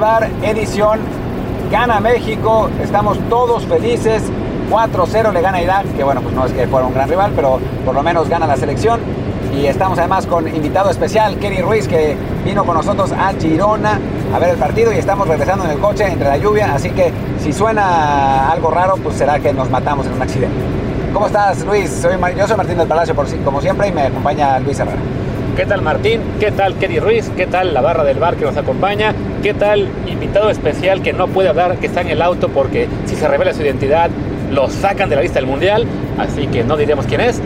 Edición Gana México, estamos todos felices. 4-0 le gana Irak, que bueno, pues no es que fuera un gran rival, pero por lo menos gana la selección. Y estamos además con invitado especial, Kenny Ruiz, que vino con nosotros a Girona a ver el partido y estamos regresando en el coche entre la lluvia, así que si suena algo raro, pues será que nos matamos en un accidente. ¿Cómo estás, Luis? Soy yo soy Martín del Palacio, por, como siempre, y me acompaña Luis Herrera. ¿Qué tal Martín? ¿Qué tal Kenny Ruiz? ¿Qué tal la barra del bar que nos acompaña? ¿Qué tal invitado especial que no puede hablar, que está en el auto porque si se revela su identidad lo sacan de la lista del mundial? Así que no diremos quién es.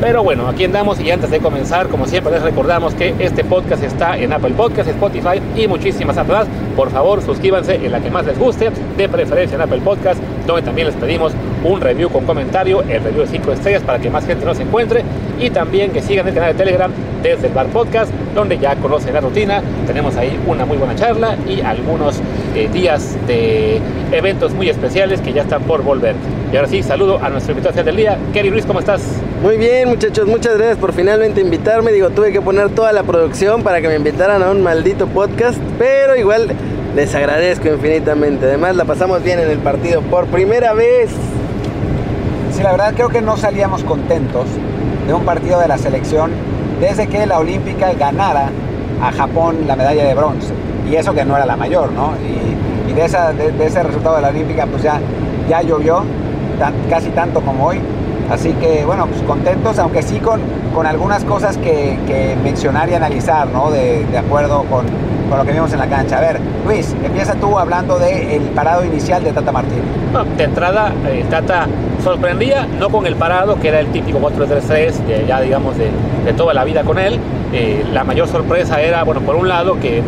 Pero bueno, aquí andamos y antes de comenzar, como siempre les recordamos que este podcast está en Apple Podcasts, Spotify y muchísimas otras. Por favor, suscríbanse en la que más les guste, de preferencia en Apple Podcasts, donde también les pedimos un review con comentario, el review de 5 estrellas para que más gente nos encuentre y también que sigan el canal de Telegram desde el Bar Podcast, donde ya conocen la rutina. Tenemos ahí una muy buena charla y algunos eh, días de eventos muy especiales que ya están por volver. Y ahora sí, saludo a nuestro invitado del día. Kerry Ruiz, ¿cómo estás? Muy bien, muchachos, muchas gracias por finalmente invitarme. Digo, tuve que poner toda la producción para que me invitaran a un maldito podcast, pero igual les agradezco infinitamente. Además, la pasamos bien en el partido por primera vez. Sí, la verdad creo que no salíamos contentos de un partido de la selección desde que la Olímpica ganara a Japón la medalla de bronce. Y eso que no era la mayor, ¿no? Y, de, esa, de, ese resultado de la Olímpica, pues ya, ya llovió, casi tanto como hoy. Así que, bueno, pues contentos, aunque sí con, con algunas cosas que, mencionar y analizar, ¿no? De acuerdo con, con, lo que vimos en la cancha. A ver, Luis, empieza tú hablando del parado inicial de Tata Martino. No, de entrada, eh, Tata sorprendía, no con el parado, que era el típico 4-3-3, ya digamos de, de, toda la vida con él. Eh, la mayor sorpresa era, bueno, por un lado, que eh,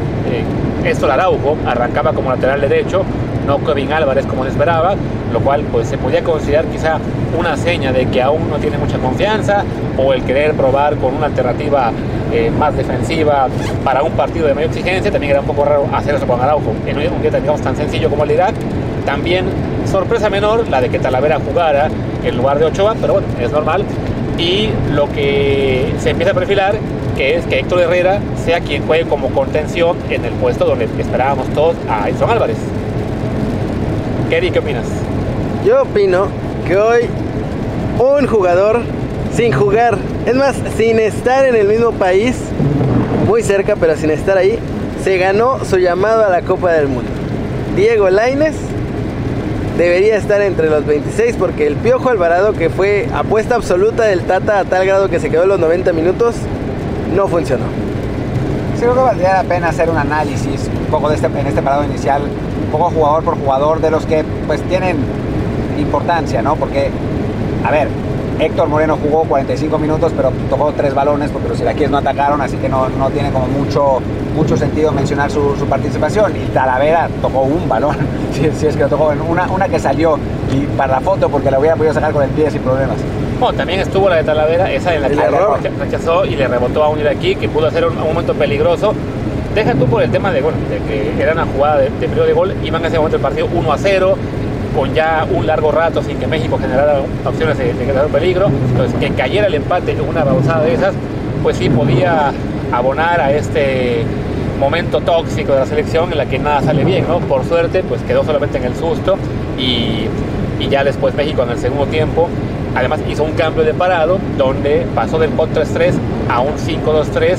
Estor Araujo arrancaba como lateral derecho, no Kevin Álvarez como se esperaba, lo cual pues se podía considerar quizá una seña de que aún no tiene mucha confianza o el querer probar con una alternativa eh, más defensiva para un partido de mayor exigencia, también era un poco raro hacer eso con Araujo en un día digamos tan sencillo como el Irak. También sorpresa menor la de que Talavera jugara en lugar de Ochoa, pero bueno, es normal. Y lo que se empieza a perfilar que es que Héctor Herrera sea quien juegue como contención en el puesto donde esperábamos todos a Edson Álvarez. Kerry, ¿qué opinas? Yo opino que hoy un jugador sin jugar, es más, sin estar en el mismo país, muy cerca, pero sin estar ahí, se ganó su llamado a la Copa del Mundo. Diego Laines debería estar entre los 26 porque el Piojo Alvarado, que fue apuesta absoluta del Tata a tal grado que se quedó los 90 minutos, no funcionó. Sí, creo que valdría la pena hacer un análisis un poco de este, en este parado inicial, un poco jugador por jugador de los que pues tienen importancia, ¿no? Porque, a ver, Héctor Moreno jugó 45 minutos, pero tocó tres balones porque los iraquíes no atacaron, así que no, no tiene como mucho, mucho sentido mencionar su, su, participación. Y Talavera tocó un balón, si, si es que lo tocó, una, una que salió y para la foto porque la hubiera podido sacar con el pie sin problemas. Bueno, también estuvo la de Talavera, esa en la que rechazó y le rebotó a un iraquí que pudo hacer un, un, momento peligroso. Deja tú por el tema de, bueno, de que era una jugada de, de periodo de gol, iban a ese momento el partido 1 a 0, con ya un largo rato sin que México generara opciones de, de peligro. Entonces, que cayera el empate en una babosada de esas, pues sí podía abonar a este momento tóxico de la selección en la que nada sale bien, ¿no? Por suerte, pues quedó solamente en el susto y, y ya después México en el segundo tiempo además hizo un cambio de parado donde pasó del 4-3-3 a un 5-2-3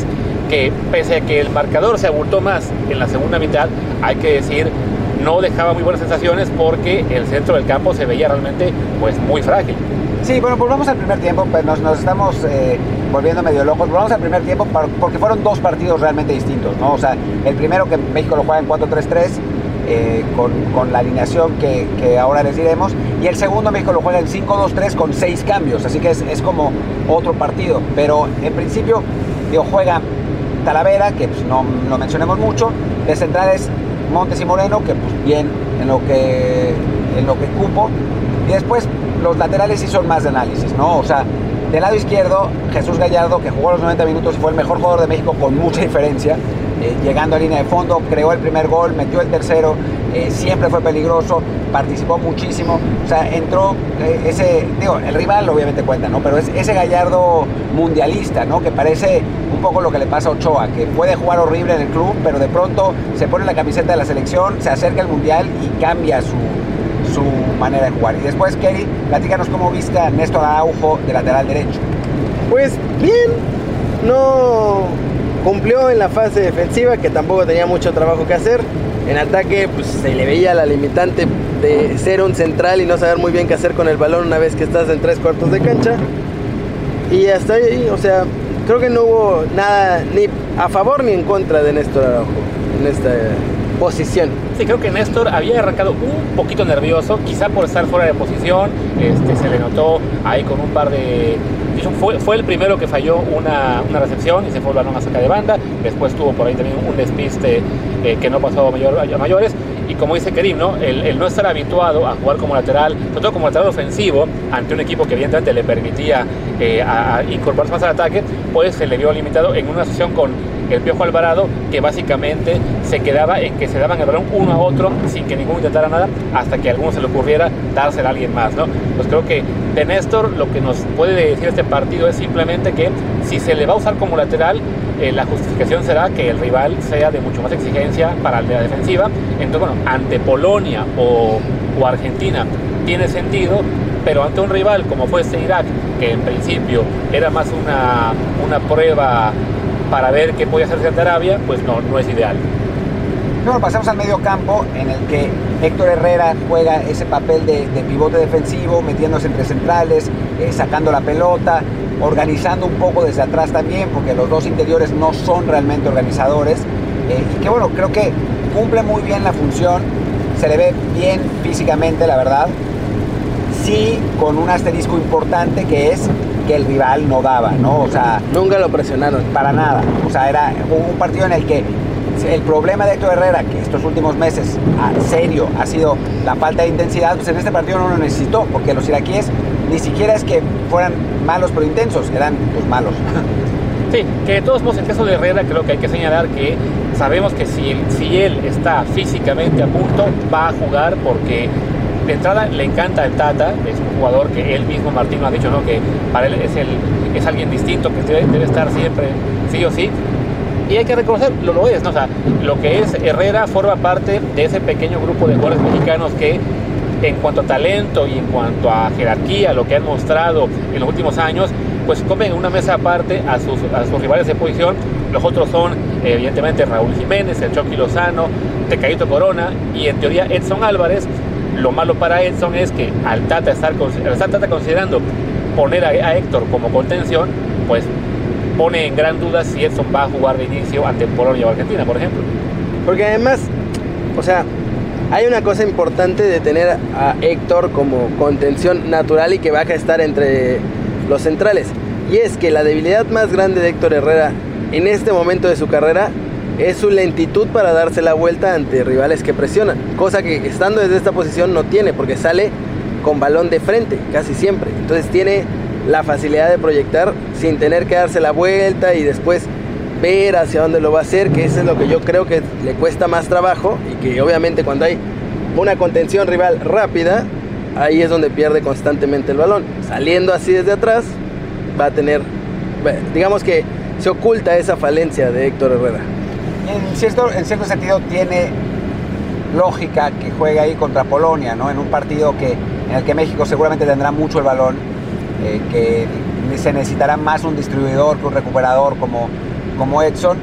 que pese a que el marcador se abultó más en la segunda mitad, hay que decir no dejaba muy buenas sensaciones porque el centro del campo se veía realmente pues muy frágil. Sí, bueno, volvamos al primer tiempo, pues nos, estamos eh, volviendo medio locos. Volvamos al primer tiempo porque fueron dos partidos realmente distintos, ¿no? O sea, el primero que México lo juega en 4-3-3 eh, con, con, la alineación que, que, ahora les diremos. Y el segundo México lo juega en 5-2-3 con seis cambios, así que es, es, como otro partido. Pero en principio, digo, juega Talavera, que pues, no lo mencionemos mucho, de centrales Montes y Moreno, que pues bien en lo que, en lo que cupo. Y después los laterales sí son más de análisis, ¿no? O sea, del lado izquierdo, Jesús Gallardo, que jugó los 90 minutos y fue el mejor jugador de México con mucha diferencia, eh, llegando a línea de fondo, creó el primer gol, metió el tercero, eh, siempre fue peligroso, participó muchísimo, o sea, entró eh, ese, digo, el rival obviamente cuenta, ¿no? Pero es ese Gallardo mundialista, ¿no? Que parece un poco lo que le pasa a Ochoa, que puede jugar horrible en el club, pero de pronto se pone la camiseta de la selección, se acerca al mundial y cambia su, su manera de jugar. Y después, Kerry, platícanos cómo viste a Néstor Araujo de lateral derecho. Pues bien, no cumplió en la fase defensiva, que tampoco tenía mucho trabajo que hacer. En ataque, pues se le veía la limitante de ser un central y no saber muy bien qué hacer con el balón una vez que estás en tres cuartos de cancha. Y hasta ahí, o sea, creo que no hubo nada ni a favor ni en contra de Néstor Araujo en esta posición. Sí, creo que Néstor había arrancado un poquito nervioso, quizá por estar fuera de posición, este, se le notó ahí con un par de... Fue, fue el primero que falló una, una, recepción y se fue el balón a sacar de banda, después tuvo por ahí también un despiste que no pasó a, mayor, mayores, y como dice Kerim, ¿no? El, no estar habituado a jugar como lateral, sobre todo como lateral ofensivo, ante un equipo que evidentemente le permitía eh, incorporarse más al ataque, pues se le vio limitado en una sesión con el Piojo Alvarado, que básicamente se quedaba en que se daban el balón uno a otro sin que ninguno intentara nada, hasta que a alguno se le ocurriera dársela a alguien más, ¿no? Pues creo que de Néstor lo que nos puede decir este partido es simplemente que si se le va a usar como lateral, eh, la justificación será que el rival sea de mucho más exigencia para la defensiva. Entonces, bueno, ante Polonia o, o Argentina tiene sentido, pero ante un rival como fue este Irak, que en principio era más una, una prueba para ver qué puede hacer de Arabia, pues no, no es ideal. Bueno, pasamos al medio campo en el que Héctor Herrera juega ese papel de, de pivote defensivo, metiéndose entre centrales, eh, sacando la pelota, organizando un poco desde atrás también, porque los dos interiores no son realmente organizadores. Eh, y que bueno, creo que cumple muy bien la función, se le ve bien físicamente, la verdad. Sí, con un asterisco importante que es que el rival no daba, ¿no? O sea... Nunca lo presionaron. Para nada. O sea, era un partido en el que el problema de Héctor Herrera, que estos últimos meses, a serio, ha sido la falta de intensidad, pues en este partido no lo necesitó, porque los iraquíes ni siquiera es que fueran malos pero intensos, eran pues malos. Sí, que de todos modos, el caso de Herrera, creo que hay que señalar que sabemos que si, si él está físicamente a punto, va a jugar porque de entrada le encanta el Tata, es un jugador que él mismo, Martino, ha dicho ¿no? que para él es, el, es alguien distinto, que debe, estar siempre, sí o sí. Y hay que reconocerlo, lo es, ¿no? O sea, lo que es Herrera forma parte de ese pequeño grupo de jugadores mexicanos que en cuanto a talento y en cuanto a jerarquía, lo que han mostrado en los últimos años, pues comen una mesa aparte a sus, rivales de posición. Los otros son, evidentemente, Raúl Jiménez, el Chucky Lozano, Tecadito Corona y en teoría Edson Álvarez. Lo malo para Edson es que al Tata estar, estar Tata considerando poner a, a Héctor como contención, pues pone en gran duda si Edson va a jugar de inicio ante Polonia o Argentina, por ejemplo. Porque además, o sea, hay una cosa importante de tener a Héctor como contención natural y que baja a estar entre los centrales. Y es que la debilidad más grande de Héctor Herrera en este momento de su carrera es su lentitud para darse la vuelta ante rivales que presionan. Cosa que estando desde esta posición no tiene porque sale con balón de frente casi siempre. Entonces tiene la facilidad de proyectar sin tener que darse la vuelta y después ver hacia dónde lo va a hacer, que eso es lo que yo creo que le cuesta más trabajo y que obviamente cuando hay una contención rival rápida, ahí es donde pierde constantemente el balón. Saliendo así desde atrás, va a tener, digamos que se oculta esa falencia de Héctor Herrera. En cierto, en cierto sentido tiene lógica que juegue ahí contra Polonia, ¿no? En un partido que, en el que México seguramente tendrá mucho el balón, eh, que se necesitará más un distribuidor que un recuperador como, como Edson.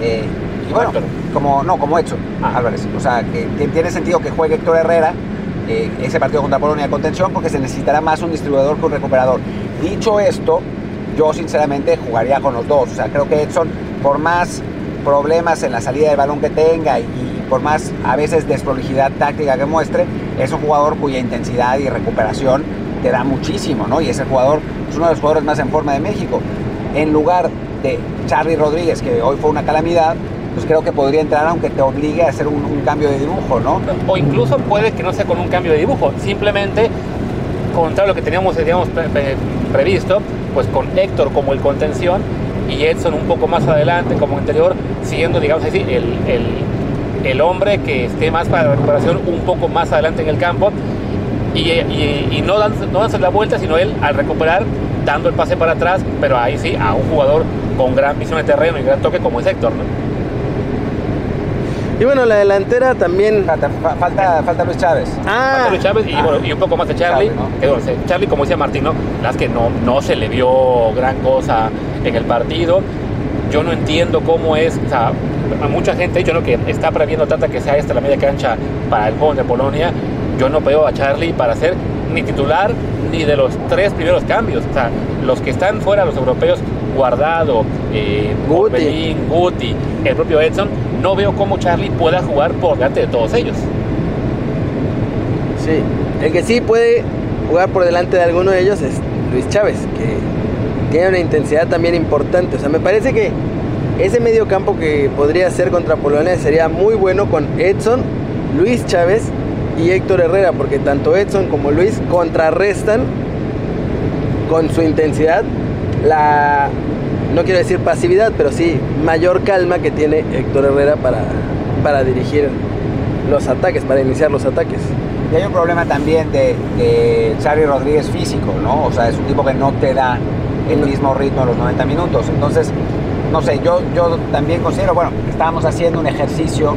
Eh, y bueno, como, no, como Edson ah. Álvarez. O sea, que tiene sentido que juegue Héctor Herrera eh, ese partido contra Polonia de contención porque se necesitará más un distribuidor que un recuperador. Dicho esto, yo sinceramente jugaría con los dos. O sea, creo que Edson, por más problemas en la salida del balón que tenga y por más a veces desprolijidad táctica que muestre, es un jugador cuya intensidad y recuperación te da muchísimo, ¿no? Y ese jugador es uno de los jugadores más en forma de México. En lugar de Charlie Rodríguez, que hoy fue una calamidad, pues creo que podría entrar aunque te obligue a hacer un, cambio de dibujo, ¿no? O incluso puede que no sea con un cambio de dibujo, simplemente contra lo que teníamos digamos, pre- pre- previsto, pues con Héctor como el contención y Edson un poco más adelante como interior, siguiendo, digamos así, el, el- el hombre que esté más para la recuperación un poco más adelante en el campo y, y- y no, dan, no dándose la vuelta, sino él al recuperar dando el pase para atrás, pero ahí sí a un jugador con gran visión de terreno y gran toque como es Héctor, ¿no? Y bueno, la delantera también. Falta, fa- falta, falta Luis Chávez. Ah, Antonio Chávez y, Ah. bueno, y un poco más de Charlie. Charlie, ¿no? que, bueno, se- Charlie, como decía Martín, ¿no? la verdad es que no, no se le vio gran cosa en el partido. Yo no entiendo cómo es, o sea, a mucha gente ha dicho ¿no? que está previendo Tata que sea esta la media cancha para el juego de Polonia. Yo no veo a Charlie para ser ni titular ni de los tres primeros cambios. O sea, los que están fuera, los europeos, Guardado, eh, Guti. El propio Edson, no veo cómo Charlie pueda jugar por delante de todos ellos. sí. El que sí puede jugar por delante de alguno de ellos es Luis Chávez, que tiene una intensidad también importante. O sea, me parece que ese medio campo que podría ser contra Polonia sería muy bueno con Edson, Luis Chávez y Héctor Herrera, porque tanto Edson como Luis contrarrestan con su intensidad la, no quiero decir pasividad, pero sí mayor calma que tiene Héctor Herrera para, para dirigir los ataques, para iniciar los ataques. Y hay un problema también de, de Charlie Rodríguez físico, ¿no? O sea, es un tipo que no te da el mismo ritmo a los 90 minutos. Entonces, no sé, yo, yo también considero, bueno, estábamos haciendo un ejercicio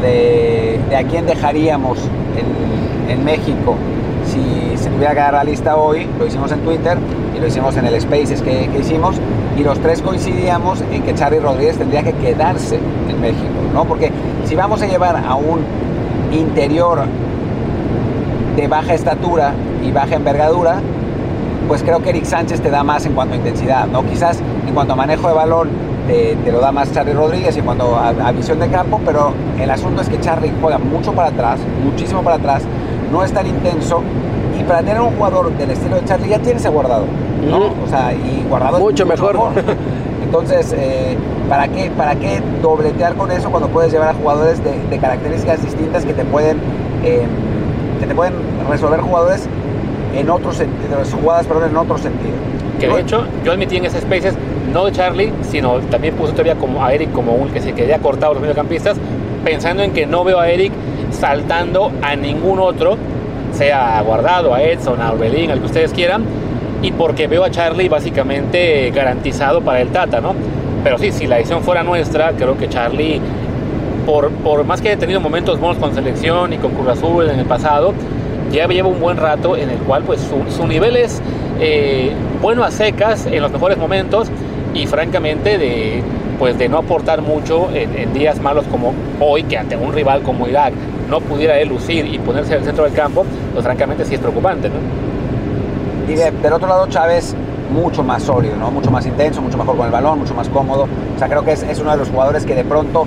de, de a quién dejaríamos en, en México si se tuviera que dar la lista hoy, lo hicimos en Twitter lo hicimos en el Spaces que, que hicimos, y los tres coincidíamos en que Charlie Rodríguez tendría que quedarse en México, ¿no? Porque si vamos a llevar a un interior de baja estatura y baja envergadura, pues creo que Eric Sánchez te da más en cuanto a intensidad, ¿no? Quizás en cuanto a manejo de balón te, lo da más Charlie Rodríguez y cuanto a, a visión de campo, pero el asunto es que Charlie juega mucho para atrás, muchísimo para atrás, no es tan intenso y para tener un jugador del estilo de Charlie ya tienes a ¿no? O sea, y Guardado Mucho mejor. Entonces, eh, ¿para, qué, ¿para qué dobletear con eso cuando puedes llevar a jugadores de, de características distintas que te pueden eh, que te pueden resolver jugadores en otro sentido, jugadas perdón, en otro sentido? Que de hecho, yo admití en ese Spaces, no de Charlie, sino también puse todavía como a Eric como un que se quería cortado los mediocampistas, pensando en que no veo a Eric saltando a ningún otro, sea a Guardado, a Edson, a Orbelín, al que ustedes quieran, y porque veo a Charlie básicamente garantizado para el Tata, ¿no? Pero sí, si la decisión fuera nuestra, creo que Charlie, por, por más que haya tenido momentos buenos con selección y con Cruz Azul en el pasado, ya lleva un buen rato en el cual pues su, su nivel es eh, bueno a secas en los mejores momentos y francamente de pues de no aportar mucho en, en días malos como hoy que ante un rival como Irak no pudiera él lucir y ponerse en el centro del campo pues francamente sí es preocupante ¿no? Y de- del otro lado Chávez mucho más sólido, ¿no? mucho más intenso, mucho mejor con el balón, mucho más cómodo. O sea, creo que es, es uno de los jugadores que de pronto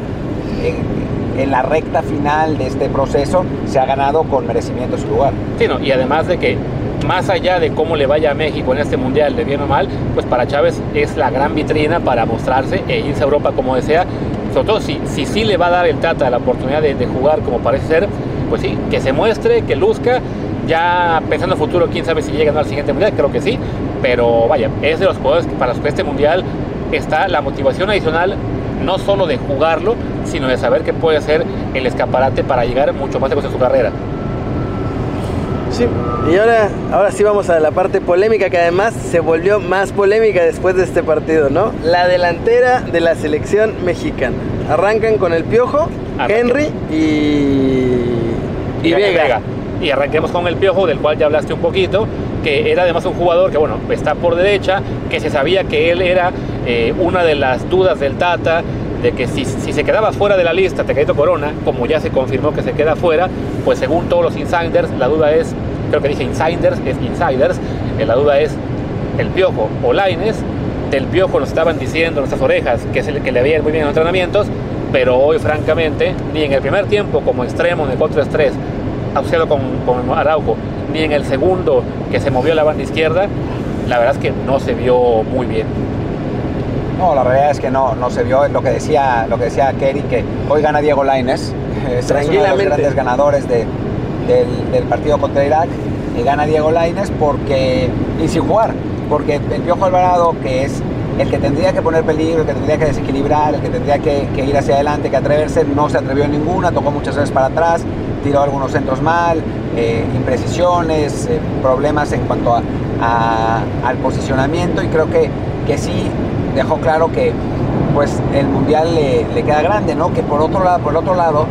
en la recta final de este proceso se ha ganado con merecimiento su lugar. Sí, no, y además de que más allá de cómo le vaya a México en este mundial, de bien o mal, pues para Chávez es la gran vitrina para mostrarse e irse a Europa como desea. Sobre todo si si sí le va a dar el Tata la oportunidad de jugar como parece ser, pues sí, que se muestre, que luzca. Ya pensando en futuro, quién sabe si llega ¿no? al siguiente mundial, creo que sí. Pero vaya, es de los jugadores que para los que este mundial está la motivación adicional no solo de jugarlo, sino de saber que puede ser el escaparate para llegar mucho más lejos en su carrera. Sí, y ahora, ahora sí vamos a la parte polémica que además se volvió más polémica después de este partido, ¿no? La delantera de la selección mexicana. Arrancan con el Piojo. Henry y, y, Vega. Y arranquemos con el Piojo, del cual ya hablaste un poquito, que era además un jugador que, bueno, está por derecha, que se sabía que él era eh, una de las dudas del Tata, de que si, se quedaba fuera de la lista Tecatito Corona, como ya se confirmó que se queda fuera, pues según todos los insiders, la duda es, creo que dije insiders, es insiders, eh, la duda es el Piojo o Laines, del Piojo nos estaban diciendo nuestras orejas que, es el que le veía muy bien en los entrenamientos, pero hoy francamente, ni en el primer tiempo como extremo en el 4-3, asociado con, con Araujo, ni en el segundo que se movió la banda izquierda, la verdad es que no se vio muy bien. No, la realidad es que no, no se vio. Lo que decía, lo que decía Kerry, que hoy gana Diego Laines, es uno de los grandes ganadores de, del, del, partido contra Irak, y gana Diego Laines porque, y sin jugar, porque el Piojo Alvarado, que es el que tendría que poner peligro, el que tendría que desequilibrar, el que tendría que, que, ir hacia adelante, que atreverse, no se atrevió en ninguna, tocó muchas veces para atrás, tiró algunos centros mal, eh, imprecisiones, eh, problemas en cuanto a, a, al posicionamiento y creo que, que sí dejó claro que pues el mundial le, le, queda grande, ¿no? Que por otro lado, por el otro lado,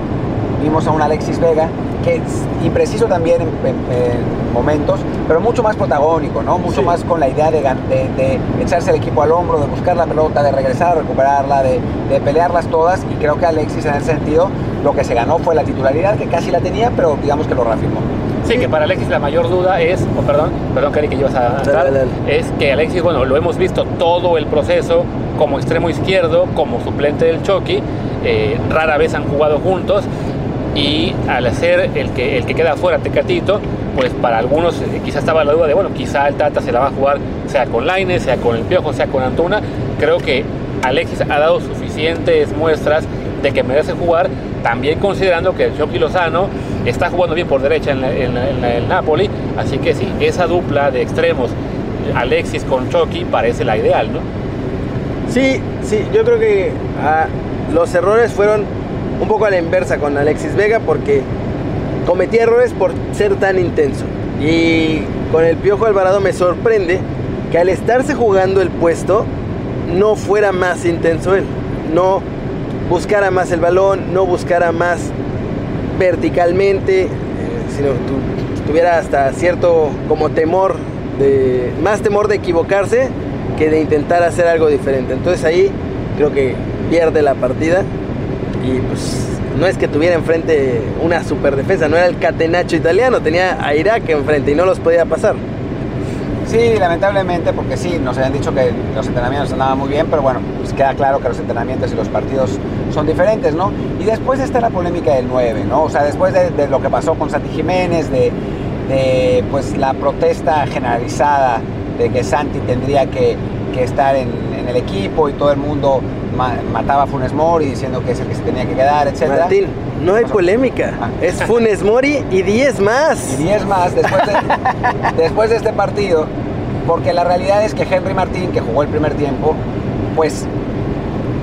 vimos a un Alexis Vega que es impreciso también en, en, en momentos, pero mucho más protagónico, ¿no? Mucho sí. más con la idea de, de, de, echarse el equipo al hombro, de buscar la pelota, de regresar recuperarla, de, de, pelearlas todas. Y creo que Alexis en ese sentido lo que se ganó fue la titularidad, que casi la tenía, pero digamos que lo reafirmó. Sí, que para Alexis la mayor duda es, oh, perdón, perdón, Cari, que ibas a entrar, es que Alexis, bueno, lo hemos visto todo el proceso como extremo izquierdo, como suplente del Chucky, eh, rara vez han jugado juntos y al ser el que, el que queda fuera Tecatito, pues para algunos eh, quizá estaba la duda de, bueno, quizá el Tata se la va a jugar sea con Laine, sea con el Piojo, sea con Antuna. Creo que Alexis ha dado suficientes muestras de que merece jugar, también considerando que el Chucky Lozano está jugando bien por derecha en, la, Napoli, así que sí, esa dupla de extremos, Alexis con Chucky, parece la ideal, ¿no? Sí, sí, yo creo que ah, los errores fueron un poco a la inversa con Alexis Vega porque cometía errores por ser tan intenso. Y con el Piojo Alvarado me sorprende que al estarse jugando el puesto no fuera más intenso él. No buscara más el balón, no buscara más verticalmente, eh, sino tu, tuviera hasta cierto como temor de más temor de equivocarse que de intentar hacer algo diferente. Entonces ahí creo que pierde la partida y pues no es que tuviera enfrente una super defensa, no era el catenacho italiano, tenía a Irak enfrente y no los podía pasar. Sí, lamentablemente, porque sí, nos habían dicho que los entrenamientos andaban muy bien, pero bueno, pues queda claro que los entrenamientos y los partidos son diferentes, ¿no? Y después está la polémica del 9, ¿no? O sea, después de, lo que pasó con Santi Jiménez, de, de, pues la protesta generalizada de que Santi tendría que, que estar en, en, el equipo y todo el mundo ma mataba a Funes Mori diciendo que es el que se tenía que quedar, etc. Martín, no hay polémica. Ah. Es Funes Mori y 10 más. Y 10 más después de, después de este partido. Porque la realidad es que Henry Martín, que jugó el primer tiempo, pues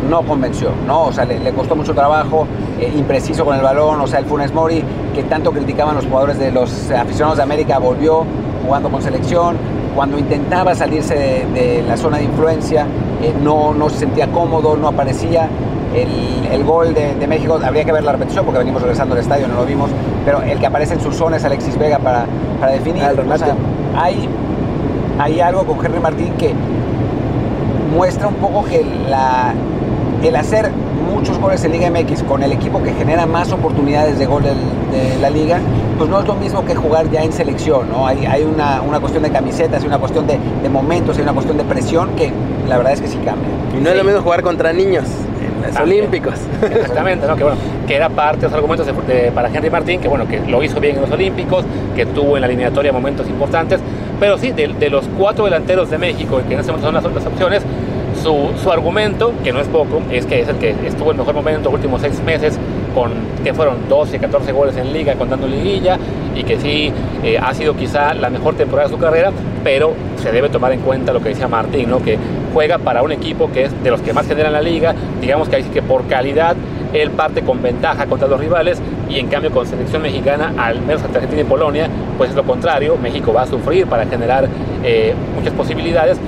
no convenció, ¿no? O sea, le, le costó mucho trabajo, eh, impreciso con el balón, o sea, el Funes Mori, que tanto criticaban los jugadores de los aficionados de América, volvió jugando con selección, cuando intentaba salirse de, de la zona de influencia, eh, no, no se sentía cómodo, no aparecía. El, el gol de, de, México, habría que ver la repetición porque venimos regresando al estadio, no lo vimos, pero el que aparece en su zona es Alexis Vega para, para definir. O sea, hay, hay algo con Henry Martín que muestra un poco que la, el hacer muchos goles en Liga MX con el equipo que genera más oportunidades de gol de, de la liga, pues no es lo mismo que jugar ya en selección, ¿no? Hay, hay una, una, cuestión de camisetas, hay una cuestión de, de, momentos, hay una cuestión de presión que la verdad es que sí cambia. Y no sí. es lo mismo jugar contra niños. En los También. Olímpicos. Exactamente, ¿no? que, bueno, que era parte de los argumentos de, de, para Henry Martín, que bueno, que lo hizo bien en los Olímpicos, que tuvo en la eliminatoria momentos importantes, pero sí, de, de los cuatro delanteros de México, que en ese momento son las otras opciones, su, su, argumento, que no es poco, es que es el que estuvo en mejor momento los últimos seis meses, con que fueron 12, 14 goles en liga, contando liguilla, y que sí eh, ha sido quizá la mejor temporada de su carrera, pero se debe tomar en cuenta lo que decía Martín, ¿no? que juega para un equipo que es de los que más generan la liga, digamos que ahí que por calidad él parte con ventaja contra los rivales y en cambio con selección mexicana, al menos ante Argentina y Polonia, pues es lo contrario, México va a sufrir para generar eh, muchas posibilidades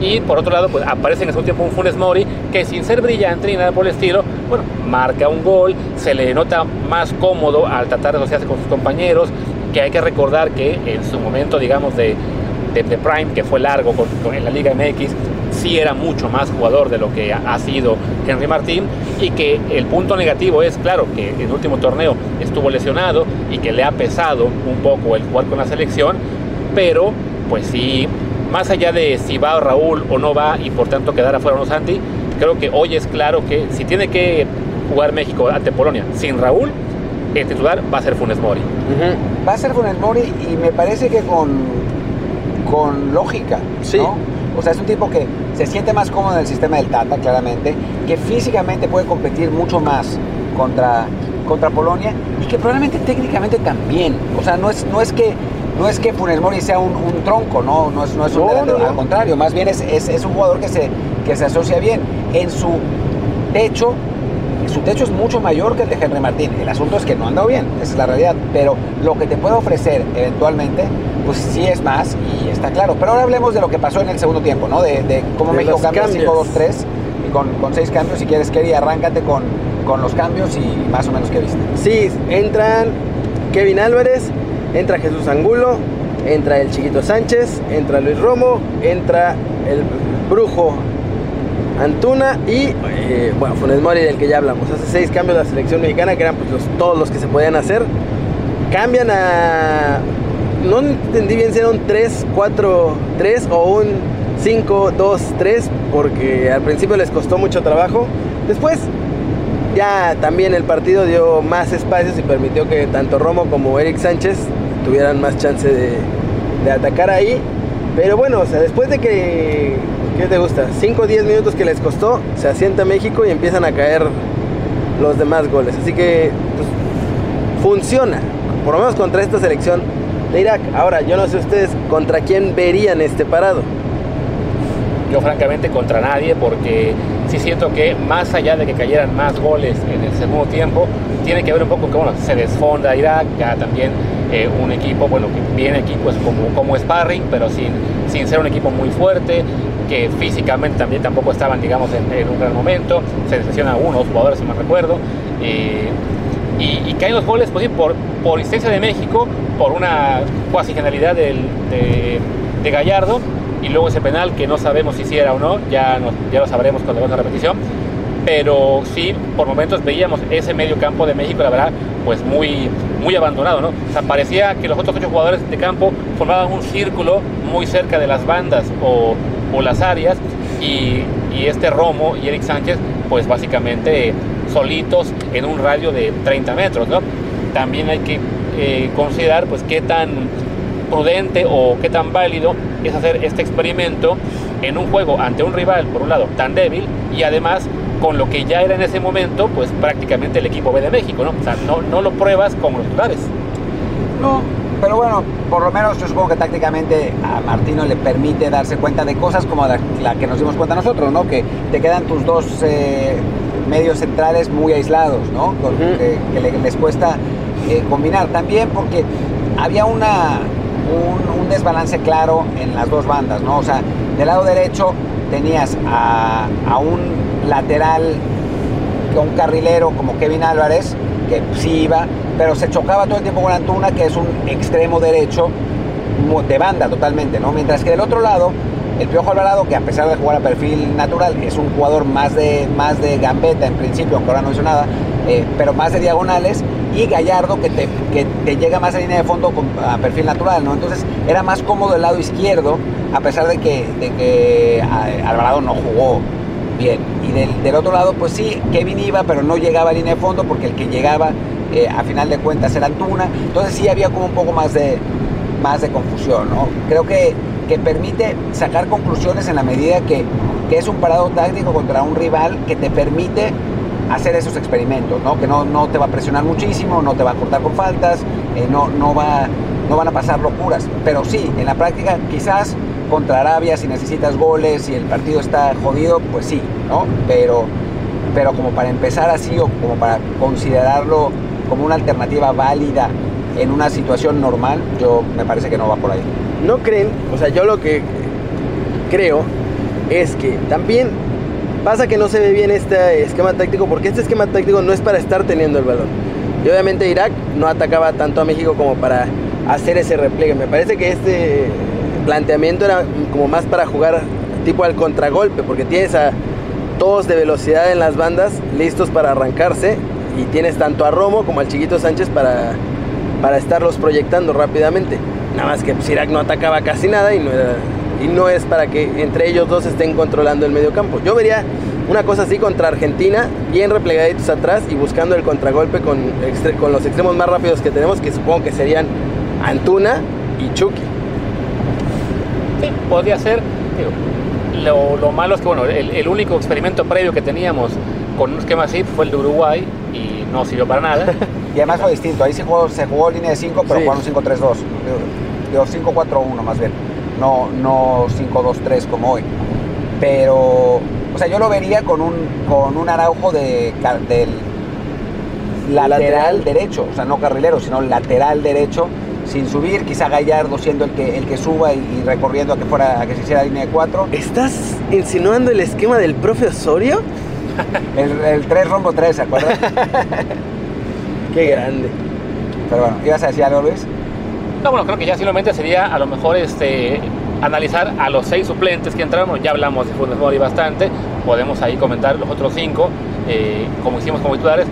y por otro lado pues aparece en ese tiempo un Funes Mori que sin ser brillante ni nada por el estilo, bueno, marca un gol, se le nota más cómodo al tratar de asociarse con sus compañeros, que hay que recordar que en su momento digamos de, de, Prime, que fue largo con, con, en la Liga MX, sí era mucho más jugador de lo que ha sido Henry Martín y que el punto negativo es, claro, que en el último torneo estuvo lesionado y que le ha pesado un poco el jugar con la selección, pero pues sí más allá de si va Raúl o no va y por tanto quedar afuera o no Santi, creo que hoy es claro que si tiene que jugar México ante Polonia sin Raúl, el titular va a ser Funes Mori. Va a ser Funes Mori y me parece que con, con lógica, Sí. ¿no? O sea, es un tipo que se siente más cómodo en el sistema del Tata, claramente, que físicamente puede competir mucho más contra, contra Polonia y que probablemente técnicamente también. O sea, no es, no es que no es que Funes Mori sea un, un tronco, no, no es, no es un No, delantero, no, no. al contrario, más bien es, es- es un jugador que se, que se asocia bien. En su techo, su techo es mucho mayor que el de Henry Martín. El asunto es que no ha andado bien, esa es la realidad. Pero lo que te puede ofrecer eventualmente, pues sí es más y está claro. Pero ahora hablemos de lo que pasó en el segundo tiempo, ¿no? De, de cómo De México cambia cambios. 5-2-3 y con, con seis cambios. Si quieres, Kerry, arráncate con, con los cambios y más o menos qué viste. Sí, entran Kevin Álvarez, entra Jesús Angulo, entra el Chiquito Sánchez, entra Luis Romo, entra el Brujo Antuna y, eh, bueno, Funes Mori del que ya hablamos. Hace seis cambios la selección mexicana, que eran pues, todos los que se podían hacer. Cambian a... No entendí bien si era un 3-4-3 o un 5-2-3, porque al principio les costó mucho trabajo. Después ya también el partido dio más espacios y permitió que tanto Romo como Eric Sánchez tuvieran más chance de, de atacar ahí. Pero bueno, o sea, después de que, ¿qué te gusta? 5 o 10 minutos que les costó, se asienta México y empiezan a caer los demás goles. Así que pues, funciona, por lo menos contra esta selección de Irak. Ahora, yo no sé ustedes contra quién verían este parado. Yo francamente contra nadie porque sí siento que más allá de que cayeran más goles en el segundo tiempo, tiene que ver un poco que bueno, se desfonda Irak, ya también eh, un equipo, bueno, que viene aquí pues como, como sparring, pero sin, sin ser un equipo muy fuerte, que físicamente también tampoco estaban, digamos, en, un gran momento, se decepciona a unos jugadores, si me recuerdo, eh, y, y caen los goles pues, por, por de México, por una cuasi genialidad del, de, de Gallardo, y luego ese penal que no sabemos si sí era o no, ya, nos- ya lo sabremos cuando veamos la repetición. Pero sí, por momentos veíamos ese medio campo de México, la verdad, pues muy, muy abandonado, ¿no? O sea, parecía que los otros ocho jugadores de campo formaban un círculo muy cerca de las bandas o, o las áreas y, y este Romo y Eric Sánchez, pues básicamente solitos en un radio de 30 metros, ¿no? También hay que eh, considerar, pues, qué tan prudente o qué tan válido es hacer este experimento en un juego ante un rival, por un lado, tan débil y además con lo que ya era en ese momento, pues prácticamente el equipo B de México, ¿no? O sea, no, no lo pruebas como los titulares. No, pero bueno, por lo menos yo supongo que tácticamente a Martino le permite darse cuenta de cosas como la, la que nos dimos cuenta nosotros, ¿no? Que te quedan tus dos eh, medios centrales muy aislados, ¿no? Con- que, que le- les cuesta eh, combinar. También porque había una, un, un desbalance claro en las dos bandas, ¿no? O sea, del lado derecho tenías a, a un lateral un carrilero como Kevin Álvarez, que sí iba, pero se chocaba todo el tiempo con Antuna, que es un extremo derecho de banda totalmente, ¿no? Mientras que del otro lado, el Piojo Alvarado, que a pesar de jugar a perfil natural, es un jugador más de, más de gambeta en principio, aunque ahora no hizo nada, eh, pero más de diagonales, y Gallardo, que te, que te llega más a línea de fondo con, a perfil natural, ¿no? Entonces era más cómodo el lado izquierdo, a pesar de que, de que a- Alvarado no jugó bien. Y del, otro lado, pues sí, Kevin iba, pero no llegaba a línea de fondo porque el que llegaba eh, a final de cuentas era Antuna. Entonces sí había como un poco más de, más de confusión, ¿no? Creo que, que permite sacar conclusiones en la medida que, que es un parado táctico contra un rival que te permite hacer esos experimentos, ¿no? Que no, no te va a presionar muchísimo, no te va a cortar con faltas, eh, no, no, va, no van a pasar locuras. Pero sí, en la práctica quizás contra Arabia si necesitas goles y el partido está jodido, pues sí, ¿no? Pero, pero como para empezar así o como para considerarlo como una alternativa válida en una situación normal, yo me parece que no va por ahí. ¿No creen? O sea, yo lo que creo es que también pasa que no se ve bien este esquema táctico porque este esquema táctico no es para estar teniendo el balón. Y obviamente Irak no atacaba tanto a México como para hacer ese repliegue. Me parece que este planteamiento era como más para jugar tipo al contragolpe porque tienes a todos de velocidad en las bandas listos para arrancarse y tienes tanto a Romo como al Chiquito Sánchez para, para estarlos proyectando rápidamente. Nada más que Irak no atacaba casi nada y no, y no es para que entre ellos dos estén controlando el medio campo. Yo vería una cosa así contra Argentina, bien replegaditos atrás y buscando el contragolpe con, con los extremos más rápidos que tenemos, que supongo que serían Antuna y Chucky. Sí, podría ser. digo, lo, lo malo es que bueno, el, el único experimento previo que teníamos con un esquema así fue el de Uruguay y no sirvió para nada. Y además fue distinto. Ahí se jugó, se jugó línea de 5, pero Sí. jugaron 5-3-2. Digo, 5-4-1 más bien. No, no 5-2-3 como hoy. Pero, o sea, yo lo vería con un, con un araujo de, del lateral, Lateral. derecho. O sea, no carrilero, sino lateral derecho. Sin subir, quizá Gallardo siendo el que, el que suba y, y recorriendo a que, fuera, a que se hiciera línea de 4. ¿Estás insinuando el esquema del profe Osorio? El, el 3 rombo 3, ¿se acuerdan? Qué grande. Pero bueno, ¿ibas a decir algo, Luis? No, bueno, creo que ya simplemente sería a lo mejor este analizar a los seis suplentes que entraron. Ya hablamos de Funes Mori bastante. Podemos ahí comentar los otros cinco, eh, como hicimos como titulares.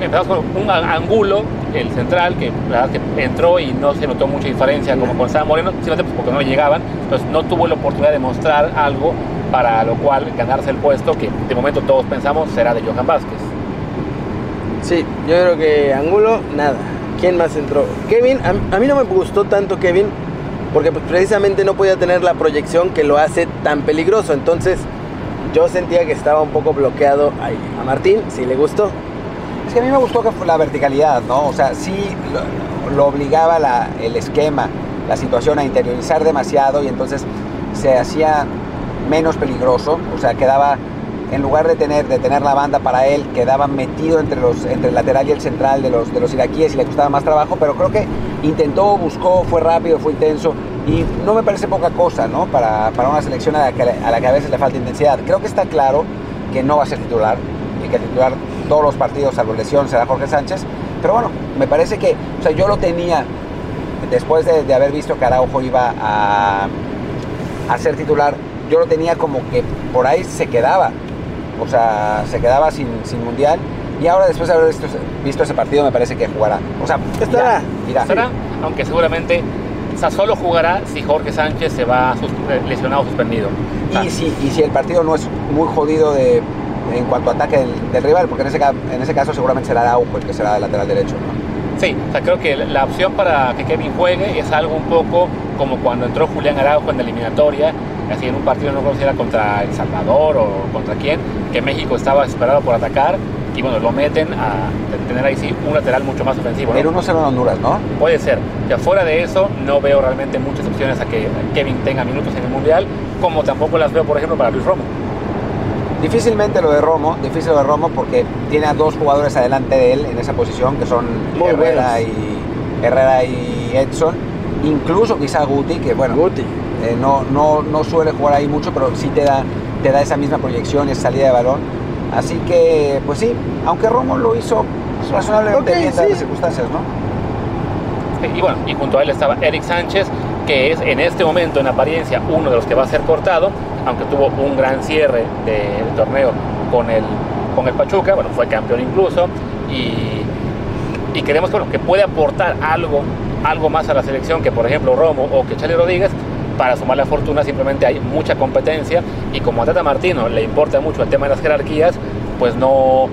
Empezamos con un Angulo, el central, que la verdad que entró y no se notó mucha diferencia como con Sam Moreno, simplemente pues, porque no le llegaban. Entonces no tuvo la oportunidad de mostrar algo para lo cual ganarse el puesto que de momento todos pensamos será de Johan Vázquez. Sí, yo creo que Angulo, nada. ¿Quién más entró? Kevin, a, a mí no me gustó tanto Kevin, porque pues, precisamente no podía tener la proyección que lo hace tan peligroso. Entonces, yo sentía que estaba un poco bloqueado ahí. A Martín, si le gustó. Que a mí me gustó que fue la verticalidad, ¿no? O sea, sí lo, lo obligaba la- el esquema, la situación a interiorizar demasiado y entonces se hacía menos peligroso, o sea, quedaba, en lugar de tener, de tener la banda para él, quedaba metido entre, los, entre el lateral y el central de los, de los iraquíes y le costaba más trabajo, pero creo que intentó, buscó, fue rápido, fue intenso y no me parece poca cosa, ¿no? Para, para una selección a la, que, a la que a veces le falta intensidad. Creo que está claro que no va a ser titular y que el titular todos los partidos, salvo lesión, será Jorge Sánchez. Pero bueno, me parece que, o sea, yo lo tenía, después de, de haber visto que Araujo iba a, a ser titular, yo lo tenía como que por ahí se quedaba. O sea, se quedaba sin, sin mundial. Y ahora, después de haber visto, visto ese partido, me parece que jugará. O sea, Estará. irá, irá. Estará, aunque seguramente o sea, solo jugará si Jorge Sánchez se va sus- lesionado o suspendido. O sea, Y si, y si el partido no es muy jodido de, en cuanto a ataque del, del rival, porque en ese, en ese caso seguramente será Araujo el que será el lateral derecho. ¿no? Sí, o sea, creo que la- opción para que Kevin juegue es algo un poco como cuando entró Julián Araujo en la eliminatoria, así en un partido no recuerdo si era contra El Salvador o contra quién, que México estaba esperado por atacar y bueno, lo meten a tener ahí sí un lateral mucho más ofensivo. ¿no? El 1-0 en Honduras, ¿no? Puede ser. Ya fuera de eso, no veo realmente muchas opciones a que Kevin tenga minutos en el Mundial, como tampoco las veo, por ejemplo, para Luis Romo. Difícilmente lo de Romo, difícil lo de Romo porque tiene a dos jugadores adelante de él en esa posición, que son Muy Herrera buenos. y, Herrera y Edson. Incluso quizá Guti, que bueno, Guti. eh, no, no, no suele jugar ahí mucho, pero sí te da, te da esa misma proyección y esa salida de balón. Así que, pues sí, aunque Romo lo hizo razonablemente Ok, bien sí. las circunstancias, ¿no? Y bueno, y junto a él estaba Eric Sánchez, que es en este momento en apariencia uno de los que va a ser cortado, aunque tuvo un gran cierre del torneo con el, con el Pachuca, bueno, fue campeón incluso, y, y creemos que, bueno, que puede aportar algo, algo más a la selección que por ejemplo Romo o que Charlie Rodríguez, para sumar la fortuna simplemente hay mucha competencia y como a Tata Martino le importa mucho el tema de las jerarquías, pues no,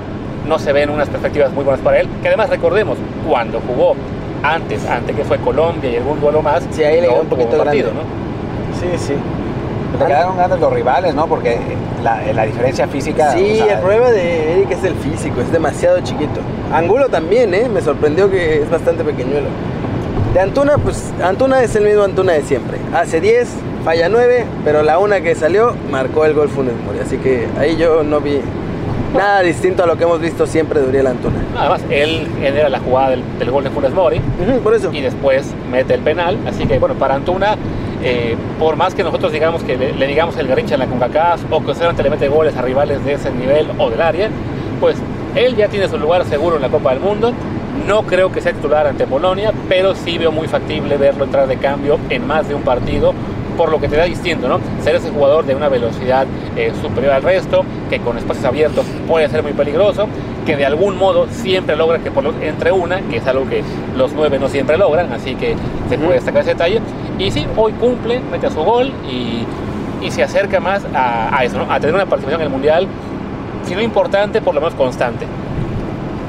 no se ven unas perspectivas muy buenas para él, que además recordemos, cuando jugó antes, antes que fue Colombia y algún duelo más, Sí, ahí le no quedó un poquito partido, grande. ¿no? Sí, sí. Le quedaron grandes los rivales, ¿no? Porque la, la diferencia física. Sí, o sea, el problema de Eric es el físico, es demasiado chiquito. Angulo también, ¿eh? Me sorprendió que es bastante pequeñuelo. De Antuna, pues Antuna es el mismo Antuna de siempre. Hace 10, falla 9, pero la una que salió marcó el gol Funes Mori. Así que ahí yo no vi nada distinto a lo que hemos visto siempre de Uriel Antuna. Además, él genera la jugada del, del gol de Funes Mori por eso. y después mete el penal. Así que, bueno, para Antuna, eh, por más que nosotros digamos que le, le digamos el garrincha en la CONCACAF o que solamente le mete goles a rivales de ese nivel o del área, pues él ya tiene su lugar seguro en la Copa del Mundo. No creo que sea titular ante Polonia, pero sí veo muy factible verlo entrar de cambio en más de un partido, por lo que te da distinto, ¿no? Ser ese jugador de una velocidad eh, superior al resto, que con espacios abiertos puede ser muy peligroso, que de algún modo siempre logra que por lo- entre una, que es algo que los nueve no siempre logran, así que se puede destacar ese detalle. Y sí, hoy cumple, mete a su gol y, y se acerca más a, a eso, ¿no? A tener una participación en el Mundial si no importante, por lo menos constante.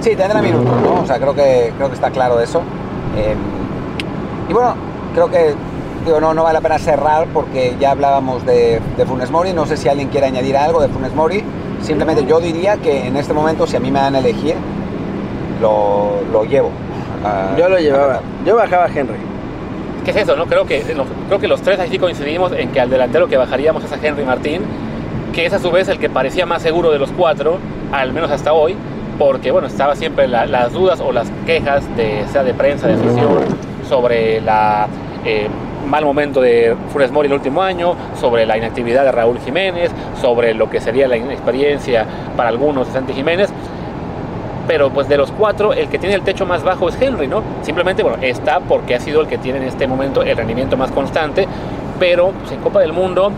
Sí, tendrá minutos, ¿no? O sea, creo que, creo que está claro eso. Eh, y bueno, creo que digo, no, no vale la pena cerrar porque ya hablábamos de, de, Funes Mori. No sé si alguien quiere añadir algo de Funes Mori. Simplemente yo diría que en este momento, si a mí me dan a elegir, lo, lo llevo. Uh, yo lo llevaba. Yo bajaba a Henry. ¿Qué es eso? No? Creo, que, no, creo que los tres así coincidimos en que al delantero que bajaríamos es a Henry Martín, que es a su vez el que parecía más seguro de los cuatro, al menos hasta hoy, porque bueno, estaba siempre la, las dudas o las quejas, de, sea de prensa, de afición, sobre la eh, mal momento de Funes Mori el último año, sobre la inactividad de Raúl Jiménez, sobre lo que sería la inexperiencia para algunos de Santi Jiménez. Pero pues de los cuatro, el que tiene el techo más bajo es Henry, ¿no? Simplemente, bueno, está porque ha sido el que tiene en este momento el rendimiento más constante, pero pues, en Copa del Mundo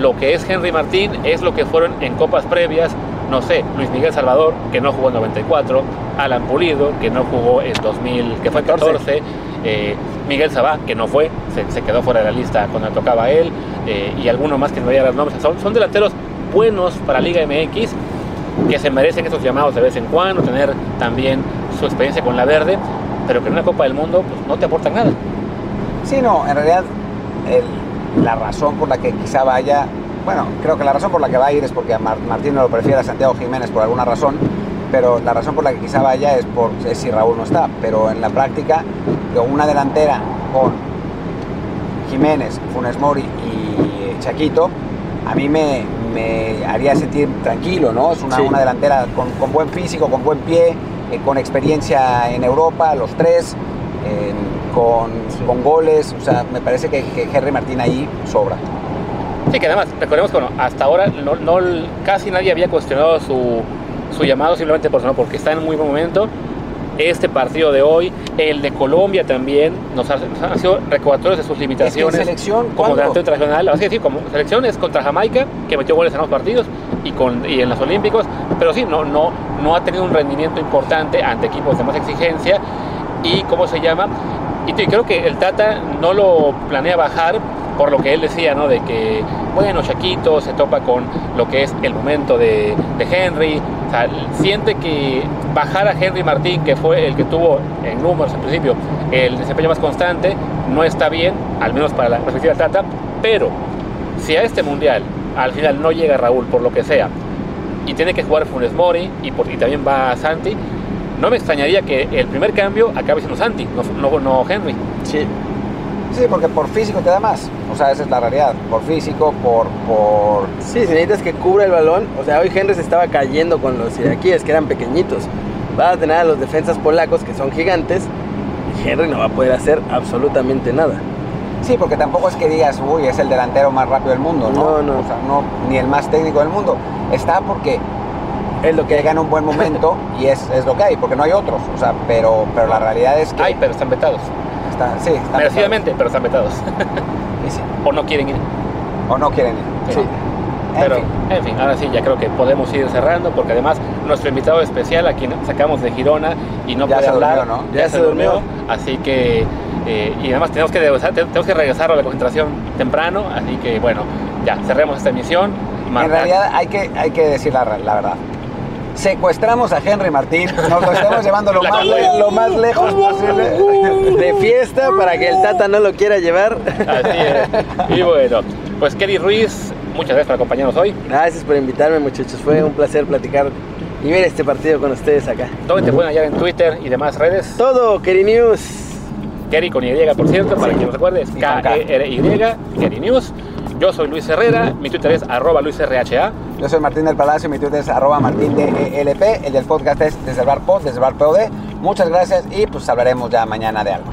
lo que es Henry Martín es lo que fueron en copas previas, no sé, Luis Miguel Salvador, que no jugó en 94, Alan Pulido, que no jugó en 2000, que fue 14, eh, Miguel Sabá, que no fue, se, quedó fuera de la lista cuando tocaba él, eh, y alguno más que no veía los nombres. Son, son delanteros buenos para Liga MX, que se merecen esos llamados de vez en cuando, tener también su experiencia con la verde, pero que en una Copa del Mundo pues, no te aportan nada. Sí, no, en realidad la razón por la que quizá vaya, bueno, creo que la razón por la que va a ir es porque a Mar Martín no lo prefiere a Santiago Jiménez por alguna razón, pero la razón por la que quizá vaya es, por, es si Raúl no está, pero en la práctica una delantera con Jiménez, Funes Mori y Chaquito, a mí me, me haría sentir tranquilo, ¿no? Es una, sí. una delantera con, con, buen físico, con buen pie, eh, con experiencia en Europa, los tres, eh, con, sí. con, goles, o sea, me parece que, que, Henry Martín ahí sobra. Sí, que además, recordemos que bueno, hasta ahora no, no, casi nadie había cuestionado su, su llamado simplemente por ¿no? porque está en muy buen momento. Este partido de hoy, el de Colombia también, nos, ha, nos han sido recordatorios de sus limitaciones es que selección, como delantero internacional. Así decir, como selección es contra Jamaica, que metió goles en los partidos y, con, y en los Olímpicos, pero sí, no, no, no ha tenido un rendimiento importante ante equipos de más exigencia. Y, ¿cómo se llama? Y creo que el Tata no lo planea bajar por lo que él decía, ¿no? De que, bueno, Chaquito se topa con lo que es el momento de, Henry. O sea, siente que bajar a Henry Martín, que fue el que tuvo en números al principio el desempeño más constante, no está bien, al menos para la perspectiva del Tata. Pero si a este mundial al final no llega Raúl por lo que sea y tiene que jugar Funes Mori y, por, y también va Santi, no me extrañaría que el primer cambio acabe siendo Santi, no, no, no Henry. Sí. Sí, porque por físico te da más. O sea, esa es la realidad. Por físico, por. por... Sí, si necesitas que cubra el balón. O sea, hoy Henry se estaba cayendo con los iraquíes, que eran pequeñitos. Va a tener a los defensas polacos, que son gigantes. Y Henry no va a poder hacer absolutamente nada. Sí, porque tampoco es que digas, uy, es el delantero más rápido del mundo, ¿no? No, no. O sea, no ni el más técnico del mundo. Está porque es lo que llega en un buen momento y es, es lo que hay, porque no hay otros. O sea, pero, pero la realidad es que. Hay, pero están vetados. Está, sí, están Merecidamente, pero están vetados. sí. O no quieren ir. O no quieren ir. Sí. Pero, en fin. en fin, ahora sí, ya creo que podemos ir cerrando, porque además nuestro invitado especial, a quien sacamos de Girona y no ya puede hablar, durmió, ¿no? ya, Ya se, se durmió. durmió. Así que, eh, y además tenemos que, tenemos que regresar a la concentración temprano, así que bueno, ya, cerremos esta emisión. En realidad hay que, hay que decir la, la verdad. Secuestramos a Henry Martín, nos lo estamos llevando lo más, le- lo más lejos posible. De fiesta para que el Tata no lo quiera llevar. Así es. Y bueno, pues Kelly Ruiz, muchas gracias por acompañarnos hoy. Gracias por invitarme, muchachos. Fue un placer platicar y ver este partido con ustedes acá. ¿Dónde te pueden hallar en Twitter y demás redes? Todo, Keri News. Kerry con Y, por cierto, para quien no recuerde, es Y con K. K-E-R-Y, Kerry News. Yo soy Luis Herrera, mi Twitter es arroba luisrha. Yo soy Martín del Palacio, mi Twitter es arroba martín de ELP, el del podcast es desde el bar pod, desde bar POD. Muchas gracias y pues hablaremos ya mañana de algo.